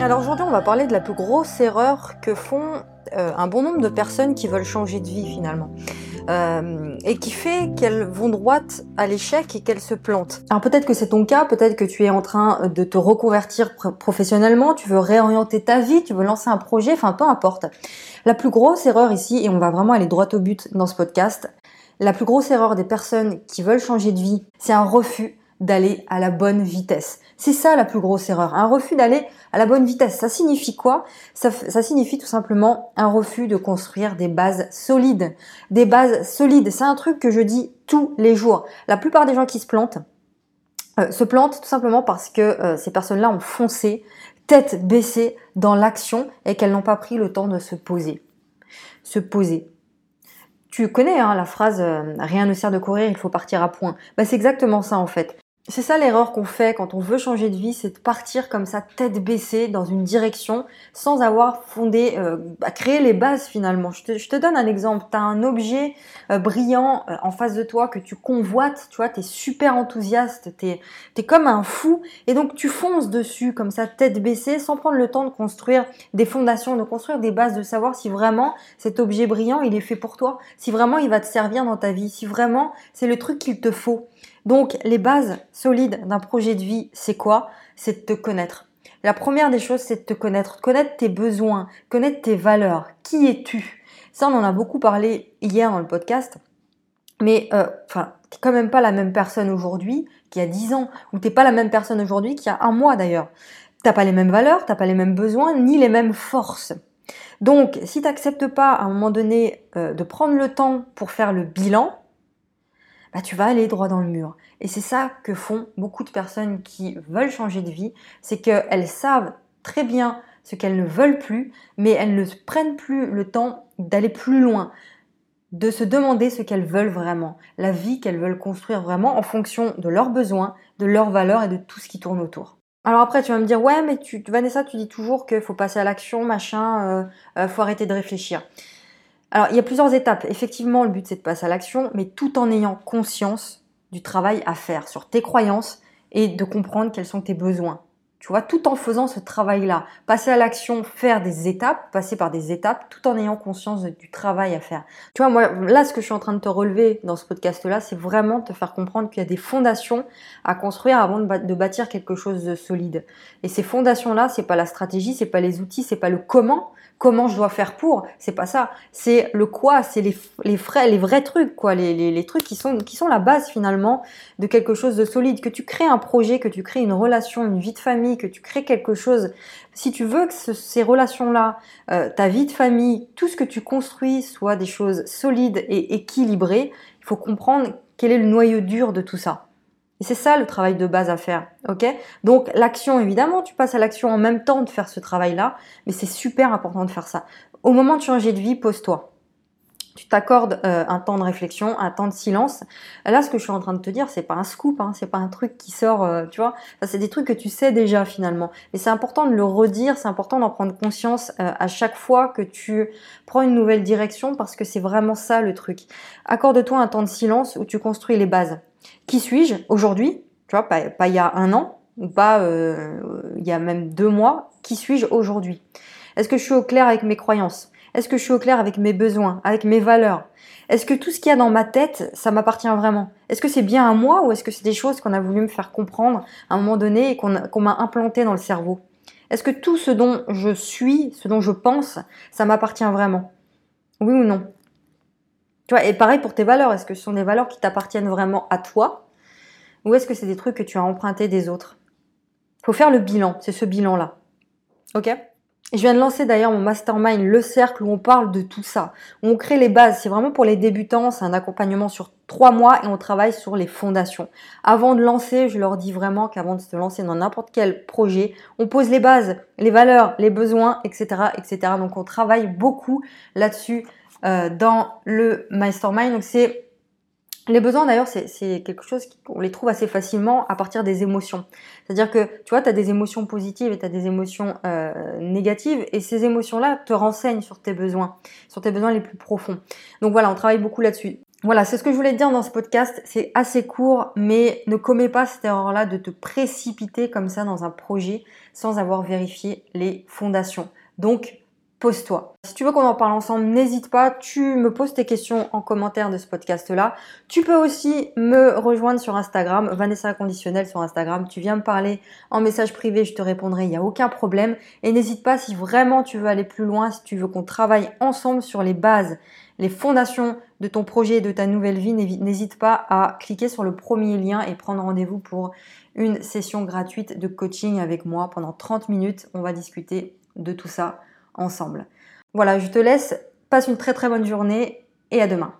Alors aujourd'hui, on va parler de la plus grosse erreur que font euh, un bon nombre de personnes qui veulent changer de vie finalement. Euh, et qui fait qu'elles vont droite à l'échec et qu'elles se plantent. Alors peut-être que c'est ton cas, peut-être que tu es en train de te reconvertir professionnellement, tu veux réorienter ta vie, tu veux lancer un projet, enfin peu importe. La plus grosse erreur ici, et on va vraiment aller droit au but dans ce podcast, la plus grosse erreur des personnes qui veulent changer de vie, c'est un refus d'aller à la bonne vitesse. C'est ça la plus grosse erreur, un refus d'aller à la bonne vitesse. Ça signifie quoi? Ça, ça, signifie tout simplement un refus de construire des bases solides. Des bases solides, c'est un truc que je dis tous les jours. La plupart des gens qui se plantent, euh, se plantent tout simplement parce que euh, ces personnes-là ont foncé, tête baissée dans l'action et qu'elles n'ont pas pris le temps de se poser. Se poser. Tu connais hein, la phrase euh, rien ne sert de courir, il faut partir à point. Bah, c'est exactement ça en fait. C'est ça l'erreur qu'on fait quand on veut changer de vie, c'est de partir comme ça tête baissée dans une direction sans avoir fondé, euh, bah, créé les bases finalement. Je te, donne un exemple. Tu as un objet euh, brillant euh, en face de toi que tu convoites, tu vois, tu es super enthousiaste, tu es, comme un fou et donc tu fonces dessus comme ça tête baissée sans prendre le temps de construire des fondations, de construire des bases, de savoir si vraiment cet objet brillant il est fait pour toi, si vraiment il va te servir dans ta vie, si vraiment c'est le truc qu'il te faut. Donc les bases solides d'un projet de vie, c'est quoi? C'est de te connaître. La première des choses, c'est de te connaître, connaître tes besoins, connaître tes valeurs. Qui es-tu? Ça, on en a beaucoup parlé hier dans le podcast. Mais euh, enfin, t'es quand même pas la même personne aujourd'hui qu'il y a 10 ans, ou t'es pas la même personne aujourd'hui qu'il y a un mois d'ailleurs. T'as pas les mêmes valeurs, t'as pas les mêmes besoins, ni les mêmes forces. Donc, si tu n'acceptes pas à un moment donné euh, de prendre le temps pour faire le bilan, bah, tu vas aller droit dans le mur. Et c'est ça que font beaucoup de personnes qui veulent changer de vie, c'est qu'elles savent très bien ce qu'elles ne veulent plus, mais elles ne prennent plus le temps d'aller plus loin, de se demander ce qu'elles veulent vraiment, la vie qu'elles veulent construire vraiment en fonction de leurs besoins, de leurs valeurs et de tout ce qui tourne autour. Alors après, tu vas me dire, ouais, mais tu, Vanessa, tu dis toujours qu'il faut passer à l'action, machin, euh, euh, faut arrêter de réfléchir. Alors, il y a plusieurs étapes. Effectivement, le but, c'est de passer à l'action, mais tout en ayant conscience du travail à faire sur tes croyances et de comprendre quels sont tes besoins. Tu vois, tout en faisant ce travail-là, passer à l'action, faire des étapes, passer par des étapes, tout en ayant conscience du travail à faire. Tu vois, moi, là, ce que je suis en train de te relever dans ce podcast-là, c'est vraiment te faire comprendre qu'il y a des fondations à construire avant de bâtir quelque chose de solide. Et ces fondations-là, c'est pas la stratégie, c'est pas les outils, c'est pas le comment, comment je dois faire pour, c'est pas ça. C'est le quoi, c'est les, vrais, les vrais trucs, quoi, les, les, les, trucs qui sont, qui sont la base finalement de quelque chose de solide. Que tu crées un projet, que tu crées une relation, une vie de famille, que tu crées quelque chose. Si tu veux que ces relations-là, euh, ta vie de famille, tout ce que tu construis soit des choses solides et équilibrées, il faut comprendre quel est le noyau dur de tout ça. Et c'est ça le travail de base à faire, Donc l'action, évidemment, tu passes à l'action en même temps de faire ce travail-là, mais c'est super important de faire ça. Au moment de changer de vie, pose-toi. Tu t'accordes euh, un temps de réflexion, un temps de silence. Là, ce que je suis en train de te dire, c'est pas un scoop, hein, c'est pas un truc qui sort, euh, tu vois. c'est des trucs que tu sais déjà finalement. Et c'est important de le redire, c'est important d'en prendre conscience euh, à chaque fois que tu prends une nouvelle direction, parce que c'est vraiment ça le truc. Accorde-toi un temps de silence où tu construis les bases. Qui suis-je aujourd'hui Tu vois, pas, il y a un an, ou pas il y a même deux mois. Qui suis-je aujourd'hui? Est-ce que je suis au clair avec mes croyances? Est-ce que je suis au clair avec mes besoins, avec mes valeurs? Est-ce que tout ce qu'il y a dans ma tête, ça m'appartient vraiment? Est-ce que c'est bien à moi ou est-ce que c'est des choses qu'on a voulu me faire comprendre à un moment donné et qu'on m'a implanté dans le cerveau? Est-ce que tout ce dont je suis, ce dont je pense, ça m'appartient vraiment? Oui ou non? Et pareil pour tes valeurs. Est-ce que ce sont des valeurs qui t'appartiennent vraiment à toi ou est-ce que c'est des trucs que tu as empruntés des autres? Il faut faire le bilan, c'est ce bilan-là. Ok? Je viens de lancer d'ailleurs mon mastermind, le cercle, où on parle de tout ça, où on crée les bases. C'est vraiment pour les débutants, c'est un accompagnement sur trois mois et on travaille sur les fondations. Avant de lancer, je leur dis vraiment qu'avant de se lancer dans n'importe quel projet, on pose les bases, les valeurs, les besoins, etc., etc. Donc on travaille beaucoup là-dessus euh, dans le mastermind. Donc c'est les besoins d'ailleurs, c'est quelque chose qu'on les trouve assez facilement à partir des émotions. C'est-à-dire que tu vois, tu as des émotions positives et tu as des émotions euh, négatives et ces émotions-là te renseignent sur tes besoins, sur tes besoins les plus profonds. Donc voilà, on travaille beaucoup là-dessus. Voilà, c'est ce que je voulais te dire dans ce podcast. C'est assez court, mais ne commets pas cette erreur-là de te précipiter comme ça dans un projet sans avoir vérifié les fondations. Donc, pose-toi. Si tu veux qu'on en parle ensemble, n'hésite pas, tu me poses tes questions en commentaire de ce podcast-là. Tu peux aussi me rejoindre sur Instagram, Vanessa Conditionnel sur Instagram. Tu viens me parler en message privé, je te répondrai, il n'y a aucun problème. Et n'hésite pas si vraiment tu veux aller plus loin, si tu veux qu'on travaille ensemble sur les bases, les fondations de ton projet et de ta nouvelle vie, n'hésite pas à cliquer sur le premier lien et prendre rendez-vous pour une session gratuite de coaching avec moi pendant 30 minutes. On va discuter de tout ça Voilà, je te laisse, passe une très très bonne journée et à demain.